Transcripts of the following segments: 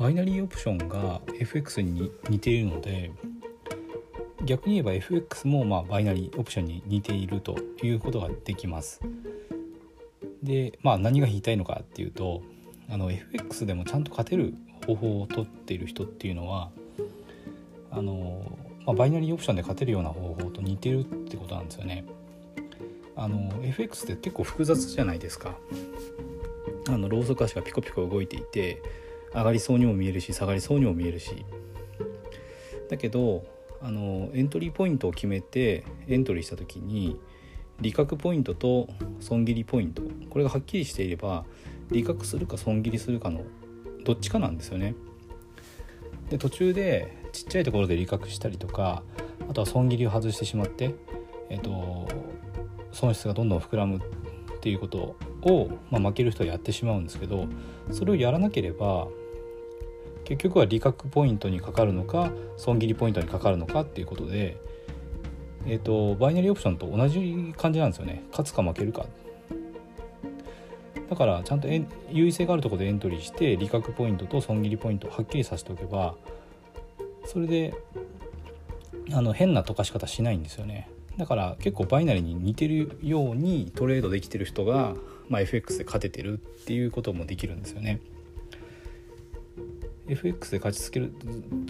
バイナリーオプションが FX に似ているので逆に言えば FX もまあバイナリーオプションに似ているということができます。でまあ何が言いたいのかっていうとあの FX でもちゃんと勝てる方法を取っている人っていうのはあの、まあ、バイナリーオプションで勝てるような方法と似てるってことなんですよね。あの FX って結構複雑じゃないですか。あのローソク足がピコピコ動いていて上がりそうにも見えるし下がりそうにも見えるしだけどあのエントリーポイントを決めてエントリーした時に利確ポイントと損切りポイントこれがはっきりしていれば利確するか損切りするかのどっちかなんですよね。で途中でちっちゃいところで利確したりとかあとは損切りを外してしまって、えーと、損失がどんどん膨らむっていうことを、まあ、負ける人はやってしまうんですけどそれをやらなければ結局は利確ポイントにかかるのか損切りポイントにかかるのかっていうことで、えーと、バイナリーオプションと同じ感じなんですよね。勝つか負けるか。だからちゃんと優位性があるとこでエントリーして利確ポイントと損切りポイントをはっきりさせておけばそれであの変な溶かし方しないんですよね。だから結構バイナリーに似てるようにトレードできてる人が、まあ、FX で勝ててるっていうこともできるんですよね。FX で勝ち続ける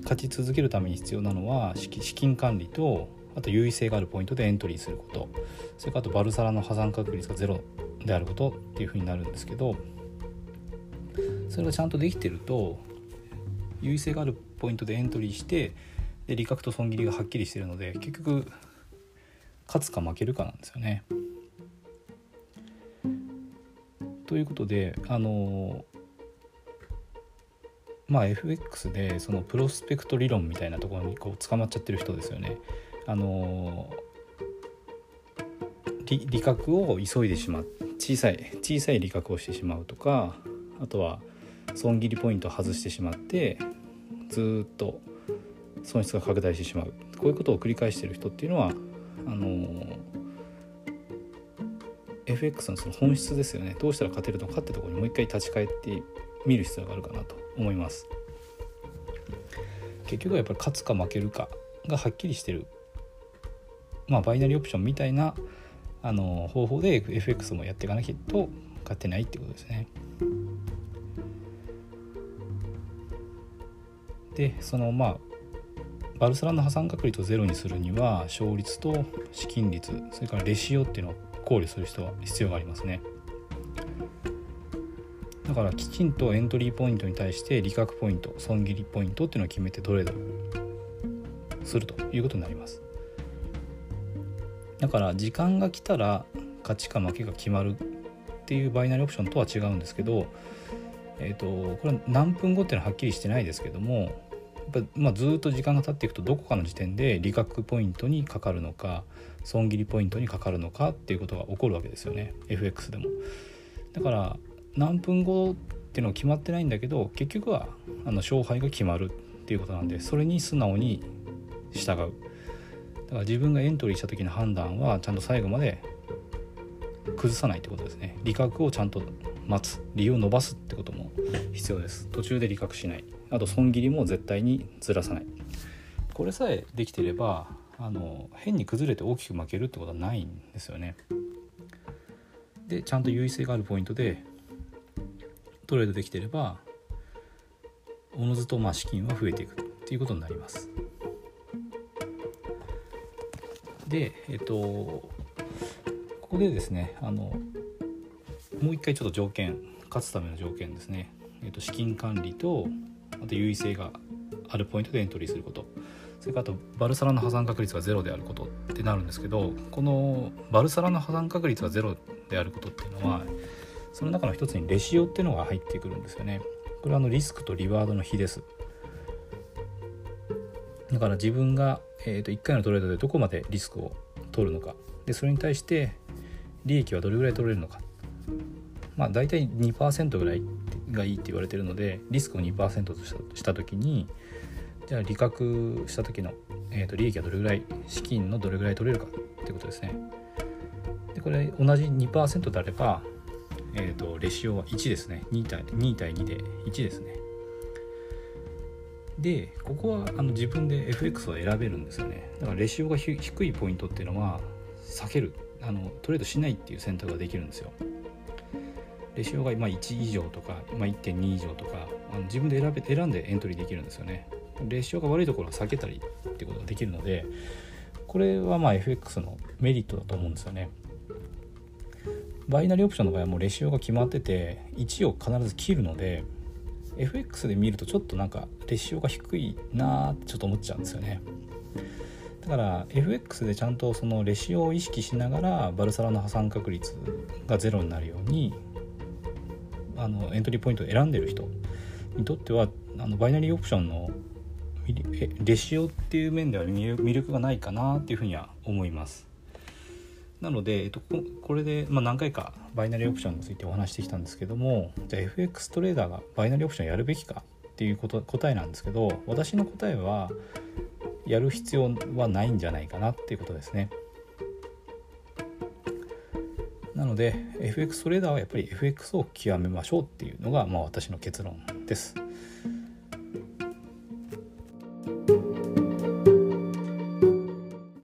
勝ち続けるために必要なのは資金管理とあと優位性があるポイントでエントリーすることそれからあとバルサラの破産確率がゼロであることっていうふうになるんですけどそれがちゃんとできてると優位性があるポイントでエントリーしてで利確と損切りがはっきりしてるので結局勝つか負けるかなんですよね。ということであのまあ FX でそのプロスペクト理論みたいなところにこう捕まっちゃってる人ですよね。あの利利確を急いでしまう。小さい小さい利確をしてしまうとかあとは損切りポイントを外してしまってずっと損失が拡大してしまう。こういうことを繰り返してる人っていうのはあの FX のその本質ですよね。どうしたら勝てるのかってところにもう一回立ち返って見る必要があるかなと。思います。結局はやっぱり勝つか負けるかがはっきりしてる。まあバイナリーオプションみたいなあの方法で FX もやっていかなきゃと勝てないってことですね。でそのまあバルサランの破産確率をゼロにするには勝率と資金率それからレシオっていうのを考慮する人は必要がありますね。だからきちんとエントリーポイントに対して利確ポイント損切りポイントっていうのを決めてトレードするということになりますだから時間が来たら勝ちか負けが決まるっていうバイナリーオプションとは違うんですけどえーと、これは何分後っていうのははっきりしてないですけどもやっぱ、まあ、ずっと時間が経っていくとどこかの時点で利確ポイントにかかるのか損切りポイントにかかるのかっていうことが起こるわけですよね FX でも。だから何分後っていうのは決まってないんだけど結局はあの勝敗が決まるっていうことなんでそれに素直に従う。だから自分がエントリーした時の判断はちゃんと最後まで崩さないってことですね。利確をちゃんと待つ。利を伸ばすってことも必要です。途中で利確しない。あと損切りも絶対にずらさない。これさえできてればあの変に崩れて大きく負けるってことはないんですよね。でちゃんと優位性があるポイントでトレードできてればおのずとまあ資金は増えていくっていうことになります。でえっとここでですねあのもう一回ちょっと条件勝つための条件ですね、えー、と資金管理とあと優位性があるポイントでエントリーすること。それからあとバルサラの破産確率がゼロであることってなるんですけどこのバルサラの破産確率がゼロであることっていうのはその中の一つにレシオっていうのが入ってくるんですよね。これはあのリスクとリワードの比です。だから自分が、えー、と1回のトレードでどこまでリスクを取るのか。でそれに対して利益はどれぐらい取れるのか。まあ大体2%ぐらいがいいって言われてるのでリスクを2%とした時にじゃあ利確した時の、えー、と利益はどれぐらい資金のどれぐらい取れるかってことですね。でこれ同じ2%であれば、えー、とレシオは1ですね。2対 ,2 対2で1ですね。でここはあの自分で FX を選べるんですよね。だからレシオが低いポイントっていうのは避けるあのトレードしないっていう選択ができるんですよ。レシオがま1以上とか、まあ、1.2以上とかあの自分で選べ選んでエントリーできるんですよね。レシオが悪いところは避けたりってことができるのでこれはまあ FX のメリットだと思うんですよね。バイナリーオプションの場合はもうレシオが決まってて1を必ず切るので FX で見るとちょっとなんかレシオが低いなーってちょっと思っちゃうんですよね。だから FX でちゃんとそのレシオを意識しながらバルサラの破産確率がゼロになるようにあのエントリーポイントを選んでる人にとってはあのバイナリーオプションのレシオっていう面では魅力がないかなっていうふうには思います。なので、えっと、これで、まあ、何回かバイナリーオプションについてお話してきたんですけどもじゃあ FX トレーダーがバイナリーオプションやるべきかっていうこと答えなんですけど私の答えはやる必要はないんじゃないかなっていうことですねなので FX トレーダーはやっぱり FX を極めましょうっていうのが、まあ、私の結論です。